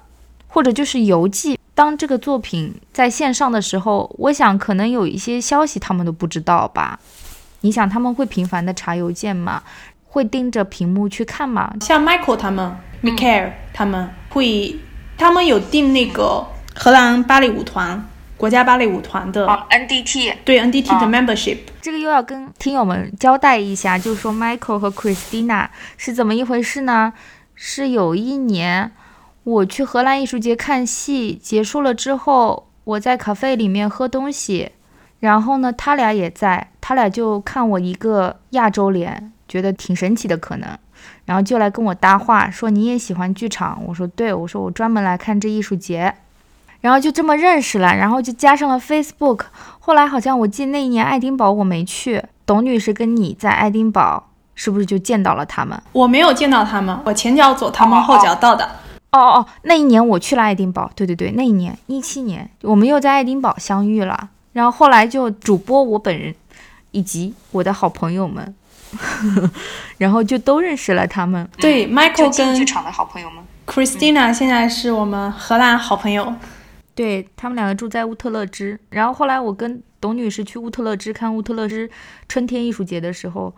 或者就是邮寄。当这个作品在线上的时候，我想可能有一些消息他们都不知道吧？你想他们会频繁的查邮件吗？会盯着屏幕去看吗？像 Michael 他们，Michael 他们会，他们有订那个荷兰芭蕾舞团。国家芭蕾舞团的哦 NDT 对 NDT 的 membership，这个又要跟听友们交代一下，就是说 Michael 和 Christina 是怎么一回事呢？是有一年我去荷兰艺术节看戏，结束了之后，我在咖啡里面喝东西，然后呢，他俩也在，他俩就看我一个亚洲脸，觉得挺神奇的可能，然后就来跟我搭话，说你也喜欢剧场？我说对，我说我专门来看这艺术节。然后就这么认识了，然后就加上了 Facebook。后来好像我记得那一年爱丁堡我没去，董女士跟你在爱丁堡是不是就见到了他们？我没有见到他们，我前脚走，他们后脚到的。哦哦，那一年我去了爱丁堡，对对对，那一年一七年，我们又在爱丁堡相遇了。然后后来就主播我本人以及我的好朋友们，然后就都认识了他们。对，Michael 跟剧场的好朋友们，Christina 现在是我们荷兰好朋友。对他们两个住在乌特勒支，然后后来我跟董女士去乌特勒支看乌特勒支春天艺术节的时候，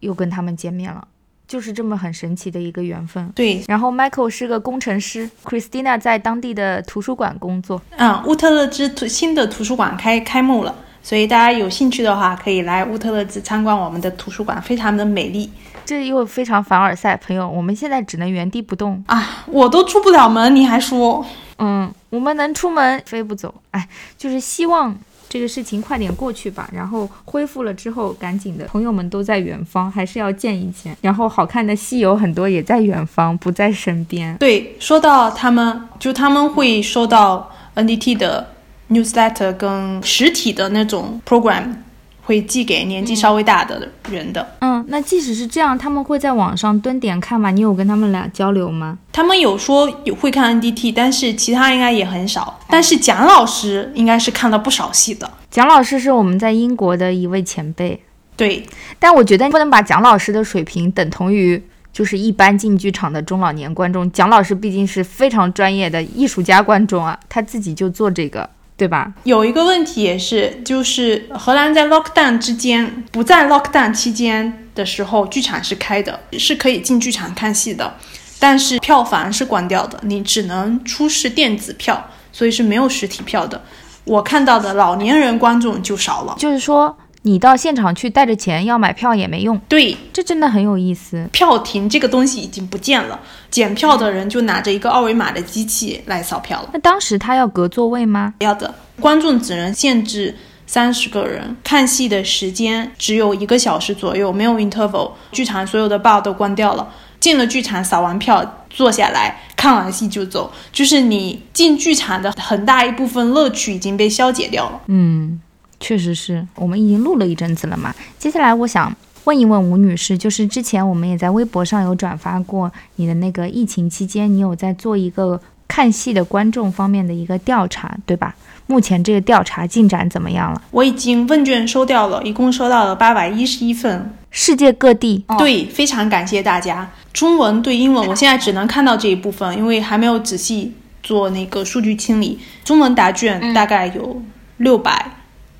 又跟他们见面了，就是这么很神奇的一个缘分。对，然后 Michael 是个工程师，Christina 在当地的图书馆工作。嗯，乌特勒支图新的图书馆开开幕了，所以大家有兴趣的话可以来乌特勒支参观我们的图书馆，非常的美丽。这又非常凡尔赛，朋友，我们现在只能原地不动啊！我都出不了门，你还说？嗯，我们能出门飞不走，哎，就是希望这个事情快点过去吧。然后恢复了之后，赶紧的，朋友们都在远方，还是要见一见。然后好看的戏有很多也在远方，不在身边。对，说到他们，就他们会收到 NDT 的 newsletter 跟实体的那种 program。会寄给年纪稍微大的人的。嗯，那即使是这样，他们会在网上蹲点看吗？你有跟他们俩交流吗？他们有说有会看 NDT，但是其他应该也很少。但是蒋老师应该是看了不少戏的。蒋老师是我们在英国的一位前辈。对，但我觉得不能把蒋老师的水平等同于就是一般进剧场的中老年观众。蒋老师毕竟是非常专业的艺术家观众啊，他自己就做这个。对吧？有一个问题也是，就是荷兰在 lockdown 之间，不在 lockdown 期间的时候，剧场是开的，是可以进剧场看戏的，但是票房是关掉的，你只能出示电子票，所以是没有实体票的。我看到的老年人观众就少了，就是说你到现场去带着钱要买票也没用，对，这真的很有意思。票亭这个东西已经不见了，检票的人就拿着一个二维码的机器来扫票了。那当时他要隔座位吗？要的，观众只能限制三十个人，看戏的时间只有一个小时左右，没有 interval。剧场所有的 bar 都关掉了，进了剧场扫完票坐下来看完戏就走，就是你进剧场的很大一部分乐趣已经被消解掉了。嗯，确实是我们已经录了一阵子了嘛。接下来我想问一问吴女士，就是之前我们也在微博上有转发过你的那个疫情期间，你有在做一个看戏的观众方面的一个调查，对吧？目前这个调查进展怎么样了？我已经问卷收掉了，一共收到了八百一十一份。世界各地，对，非常感谢大家。中文对英文，我现在只能看到这一部分，因为还没有仔细做那个数据清理。中文答卷大概有六百，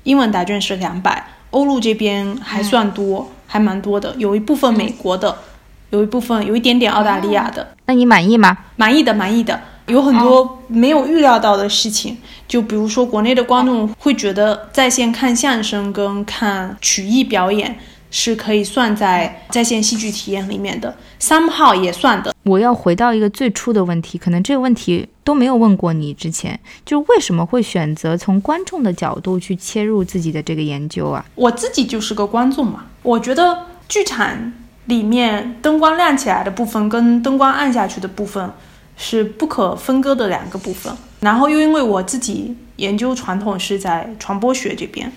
英文答卷是两百。欧陆这边还算多，还蛮多的，有一部分美国的，有一部分有一点点澳大利亚的。那你满意吗？满意的，满意的。有很多没有预料到的事情，就比如说国内的观众会觉得在线看相声跟看曲艺表演是可以算在在线戏剧体验里面的，somehow 也算的。我要回到一个最初的问题，可能这个问题都没有问过你之前，就是为什么会选择从观众的角度去切入自己的这个研究啊？我自己就是个观众嘛，我觉得剧场里面灯光亮起来的部分跟灯光暗下去的部分。是不可分割的两个部分。然后又因为我自己研究传统是在传播学这边，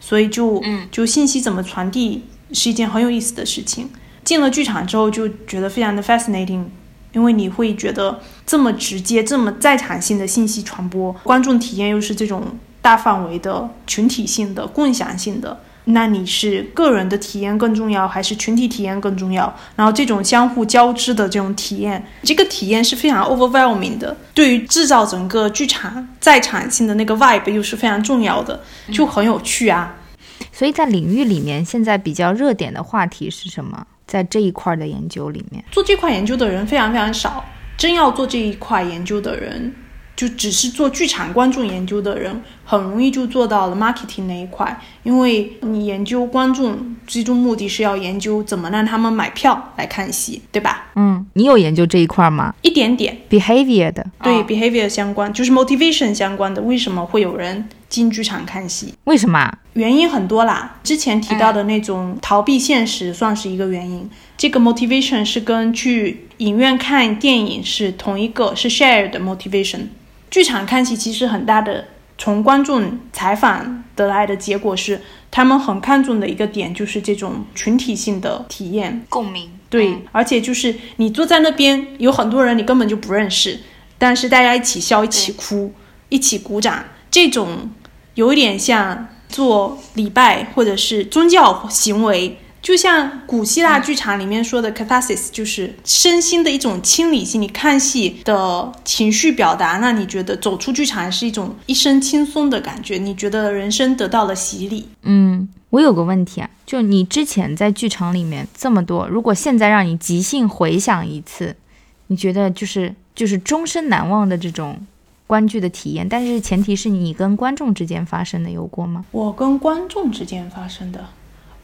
所以就就信息怎么传递是一件很有意思的事情。进了剧场之后就觉得非常的 fascinating，因为你会觉得这么直接、这么在场性的信息传播，观众体验又是这种大范围的群体性的、共享性的。那你是个人的体验更重要，还是群体体验更重要？然后这种相互交织的这种体验，这个体验是非常 overwhelming 的。对于制造整个剧场在场性的那个 vibe 又是非常重要的，就很有趣啊。所以在领域里面，现在比较热点的话题是什么？在这一块的研究里面，做这块研究的人非常非常少。真要做这一块研究的人。就只是做剧场观众研究的人，很容易就做到了 marketing 那一块，因为你研究观众，最终目的是要研究怎么让他们买票来看戏，对吧？嗯，你有研究这一块吗？一点点，behavior 的，对 behavior 相关，就是 motivation 相关的，为什么会有人进剧场看戏？为什么？原因很多啦，之前提到的那种逃避现实算是一个原因。这个 motivation 是跟去影院看电影是同一个，是 shared motivation。剧场看戏其实很大的，从观众采访得来的结果是，他们很看重的一个点就是这种群体性的体验共鸣。对，而且就是你坐在那边，有很多人你根本就不认识，但是大家一起笑、一起哭、一起鼓掌，这种有一点像做礼拜或者是宗教行为。就像古希腊剧场里面说的 catharsis，就是身心的一种清理性。你看戏的情绪表达，那你觉得走出剧场是一种一身轻松的感觉？你觉得人生得到了洗礼？嗯，我有个问题啊，就你之前在剧场里面这么多，如果现在让你即兴回想一次，你觉得就是就是终身难忘的这种观剧的体验，但是前提是你跟观众之间发生的有过吗？我跟观众之间发生的。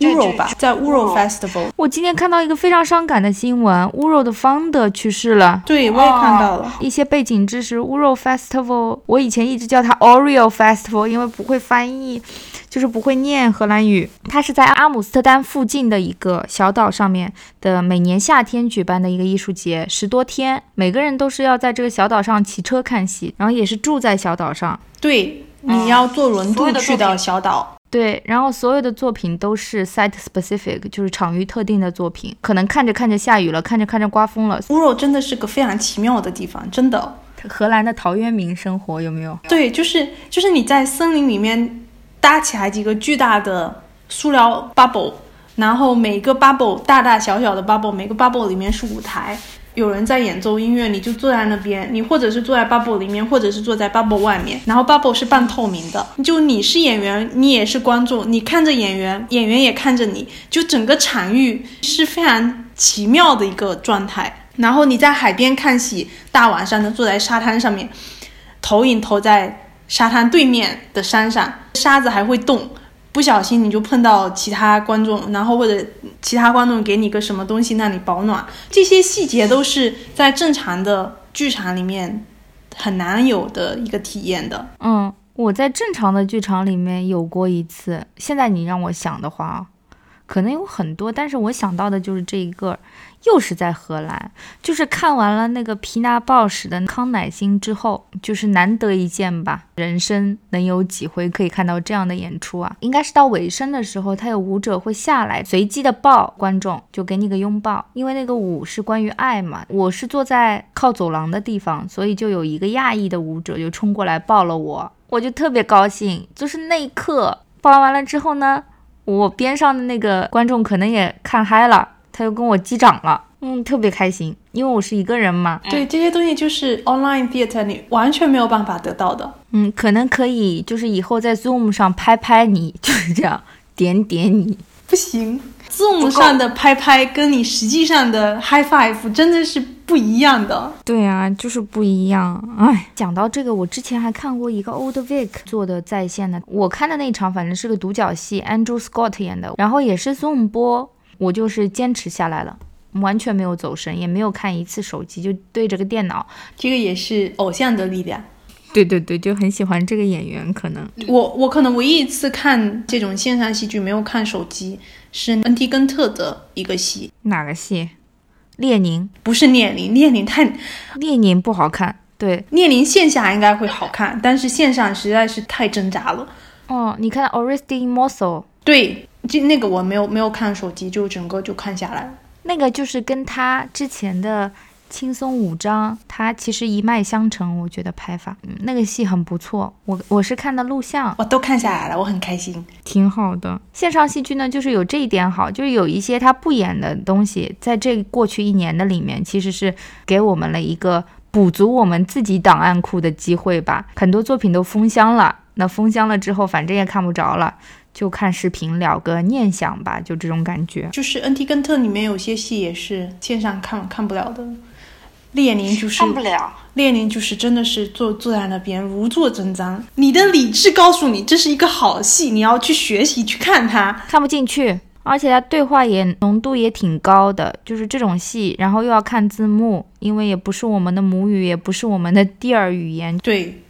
乌肉吧，在乌肉 Festival。我今天看到一个非常伤感的新闻，乌肉的 founder 去世了。对，我也看到了一些背景知识。乌肉 Festival，我以前一直叫它 Oreo Festival，因为不会翻译，就是不会念荷兰语。它是在阿姆斯特丹附近的一个小岛上面的，每年夏天举办的一个艺术节，十多天，每个人都是要在这个小岛上骑车看戏，然后也是住在小岛上。对，你要坐轮渡去到小岛。对，然后所有的作品都是 site specific，就是场域特定的作品。可能看着看着下雨了，看着看着刮风了。乌肉真的是个非常奇妙的地方，真的。荷兰的陶渊明生活有没有？对，就是就是你在森林里面搭起来几个巨大的塑料 bubble，然后每个 bubble 大大小小的 bubble，每个 bubble 里面是舞台，有人在演奏音乐，你就坐在那边，你或者是坐在 bubble 里面，或者是坐在 bubble 外面，然后 bubble 是半透明的，就你是演员，你也是观众，你看着演员，演员也看着你，就整个场域是非常奇妙的一个状态。然后你在海边看戏，大晚上的坐在沙滩上面，投影投在沙滩对面的山上，沙子还会动。不小心你就碰到其他观众，然后或者其他观众给你个什么东西让你保暖，这些细节都是在正常的剧场里面很难有的一个体验的。嗯，我在正常的剧场里面有过一次，现在你让我想的话。可能有很多，但是我想到的就是这一个，又是在荷兰，就是看完了那个皮纳鲍什的康乃馨之后，就是难得一见吧，人生能有几回可以看到这样的演出啊？应该是到尾声的时候，他有舞者会下来，随机的抱观众，就给你个拥抱，因为那个舞是关于爱嘛。我是坐在靠走廊的地方，所以就有一个亚裔的舞者就冲过来抱了我，我就特别高兴。就是那一刻抱完了之后呢？我边上的那个观众可能也看嗨了，他又跟我击掌了，嗯，特别开心，因为我是一个人嘛。对，这些东西就是 online theater 你完全没有办法得到的。嗯，可能可以，就是以后在 Zoom 上拍拍你，就是这样点点你，不行。Zoom 上的拍拍跟你实际上的 high five 真的是不一样的。对啊，就是不一样。哎，讲到这个，我之前还看过一个 Old Vic 做的在线的，我看的那场反正是个独角戏，Andrew Scott 演的，然后也是 Zoom 播，我就是坚持下来了，完全没有走神，也没有看一次手机，就对着个电脑。这个也是偶像的力量。对对对，就很喜欢这个演员。可能我我可能唯一一次看这种线上戏剧没有看手机，是恩提根特的一个戏。哪个戏？列宁？不是列宁，列宁太列宁不好看。对，列宁线下应该会好看，但是线上实在是太挣扎了。哦，你看 Oreste Mosso？对，就那个我没有没有看手机，就整个就看下来了那个就是跟他之前的。轻松五章，它其实一脉相承，我觉得拍法，嗯，那个戏很不错。我我是看的录像，我都看下来了，我很开心，挺好的。线上戏剧呢，就是有这一点好，就是有一些他不演的东西，在这过去一年的里面，其实是给我们了一个补足我们自己档案库的机会吧。很多作品都封箱了，那封箱了之后，反正也看不着了，就看视频了个念想吧，就这种感觉。就是《恩提根特》里面有些戏也是线上看看不了的。列宁就是看不了，列宁就是真的是坐坐在那边如坐针毡。你的理智告诉你这是一个好戏，你要去学习去看它，看不进去，而且它对话也浓度也挺高的，就是这种戏，然后又要看字幕，因为也不是我们的母语，也不是我们的第二语言，对。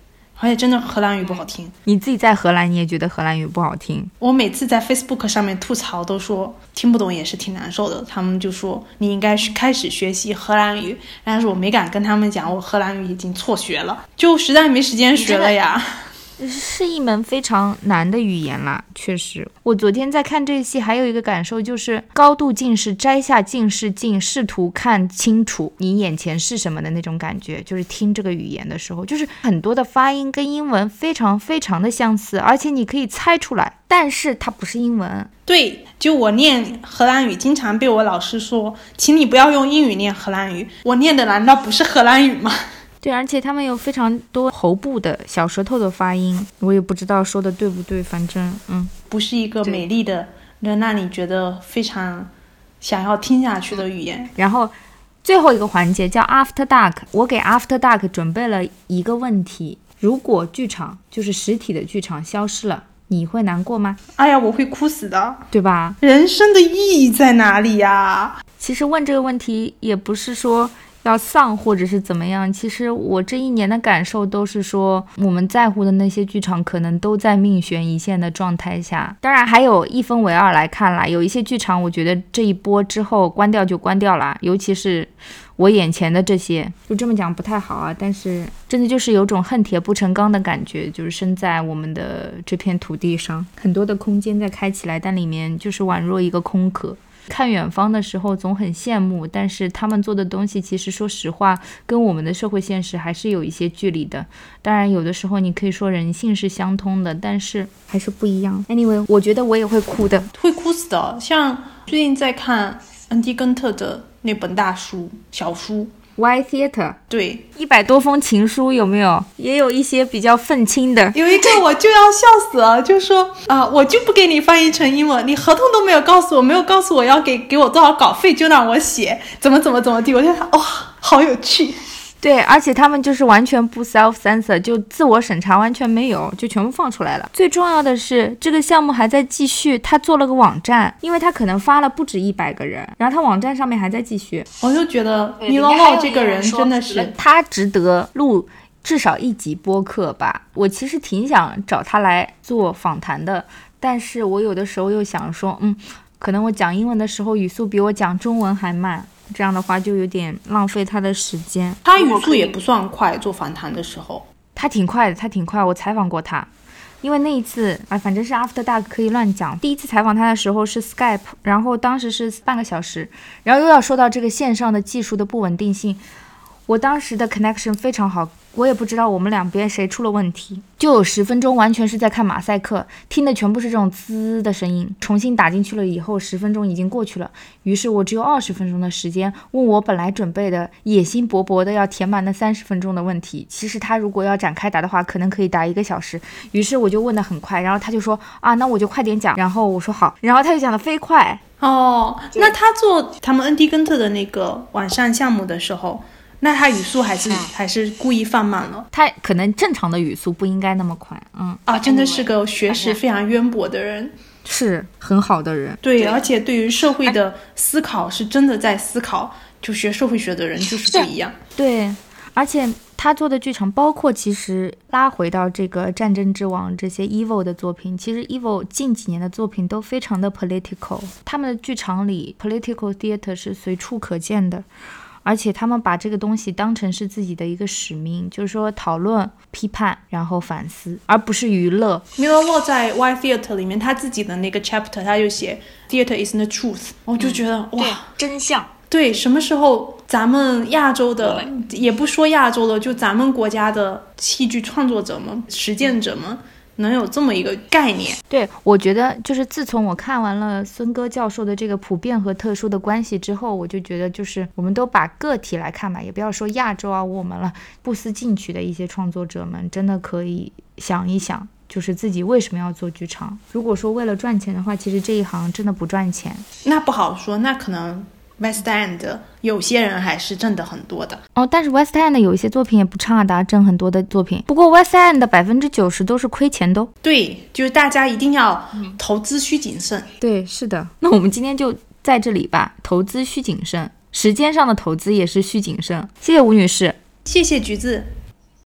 而且真的荷兰语不好听，你自己在荷兰你也觉得荷兰语不好听？我每次在 Facebook 上面吐槽都说听不懂也是挺难受的，他们就说你应该是开始学习荷兰语，但是我没敢跟他们讲我荷兰语已经辍学了，就实在没时间学了呀。是一门非常难的语言啦，确实。我昨天在看这个戏，还有一个感受就是高度近视，摘下近视镜，试图看清楚你眼前是什么的那种感觉。就是听这个语言的时候，就是很多的发音跟英文非常非常的相似，而且你可以猜出来，但是它不是英文。对，就我念荷兰语，经常被我老师说，请你不要用英语念荷兰语。我念的难道不是荷兰语吗？对，而且他们有非常多喉部的小舌头的发音，我也不知道说的对不对，反正嗯，不是一个美丽的，能让你觉得非常想要听下去的语言。然后最后一个环节叫 After Dark，我给 After Dark 准备了一个问题：如果剧场就是实体的剧场消失了，你会难过吗？哎呀，我会哭死的，对吧？人生的意义在哪里呀？其实问这个问题也不是说。要丧或者是怎么样？其实我这一年的感受都是说，我们在乎的那些剧场可能都在命悬一线的状态下。当然，还有一分为二来看啦，有一些剧场，我觉得这一波之后关掉就关掉了。尤其是我眼前的这些，就这么讲不太好啊。但是真的就是有种恨铁不成钢的感觉，就是身在我们的这片土地上，很多的空间在开起来，但里面就是宛若一个空壳。看远方的时候总很羡慕，但是他们做的东西其实说实话跟我们的社会现实还是有一些距离的。当然有的时候你可以说人性是相通的，但是还是不一样。Anyway，我觉得我也会哭的，会哭死的。像最近在看恩迪根特的那本大书小书。Y Theater 对，一百多封情书有没有？也有一些比较愤青的。有一个我就要笑死了，就说啊、我就不给你翻译成英文，你合同都没有告诉我，没有告诉我要给给我多少稿费，就让我写，怎么怎么怎么地，我就想哇、好有趣。对，而且他们就是完全不 self censor，就自我审查完全没有，就全部放出来了。最重要的是，这个项目还在继续，他做了个网站，因为他可能发了不止一百个人，然后他网站上面还在继续。我就觉得对米洛里面还有洛这个人真的是，他值得录至少一集播客吧。我其实挺想找他来做访谈的，但是我有的时候又想说，嗯，可能我讲英文的时候语速比我讲中文还慢，这样的话就有点浪费他的时间。他语速也不算快，做访谈的时候。他挺快的，他挺快，我采访过他。因为那一次啊，反正是 After Dark 可以乱讲。第一次采访他的时候是 Skype，然后当时是半个小时，然后又要说到这个线上的技术的不稳定性。我当时的 connection 非常好，我也不知道我们两边谁出了问题，就有十分钟完全是在看马赛克，听的全部是这种滋的声音。重新打进去了以后，十分钟已经过去了，于是我只有二十分钟的时间问我本来准备的野心勃勃的要填满那三十分钟的问题。其实他如果要展开答的话，可能可以答一个小时。于是我就问的很快，然后他就说啊，那我就快点讲。然后我说好，然后他就讲的飞快。哦，那他做他们恩迪根特的那个网上项目的时候，那他语速还是还是故意放慢了他可能正常的语速不应该那么快，嗯，啊！真的是个学识非常渊博的人，是很好的人。对，而且对于社会的思考是真的在思考，就学社会学的人就是不一样。对，而且他做的剧场，包括其实拉回到这个《战争之王》这些 Evil 的作品，其实 Evil 近几年的作品都非常的 political，他们的剧场里 political theater 是随处可见的。而且他们把这个东西当成是自己的一个使命，就是说讨论、批判，然后反思，而不是娱乐。米洛洛在 Y Theater 里面，他自己的那个 chapter，他就写 Theater is the truth，我就觉得、哇，真相。对，什么时候咱们亚洲的，也不说亚洲的，就咱们国家的戏剧创作者们、实践者们，能有这么一个概念？对，我觉得就是自从我看完了孙哥教授的这个普遍和特殊的关系之后，我就觉得就是我们都把个体来看吧，也不要说亚洲啊我们了，不思进取的一些创作者们，真的可以想一想。就是自己为什么要做剧场？如果说为了赚钱的话，其实这一行真的不赚钱那不好说，那可能 West End 有些人还是挣的很多的。哦。但是 West End 有一些作品也不差的啊，挣很多的作品。不过 West End 的百分之九十都是亏钱的哦。对，就是大家一定要投资需谨慎。对，是的。那我们今天就在这里吧，投资需谨慎，时间上的投资也是需谨慎。谢谢吴女士。谢谢橘子。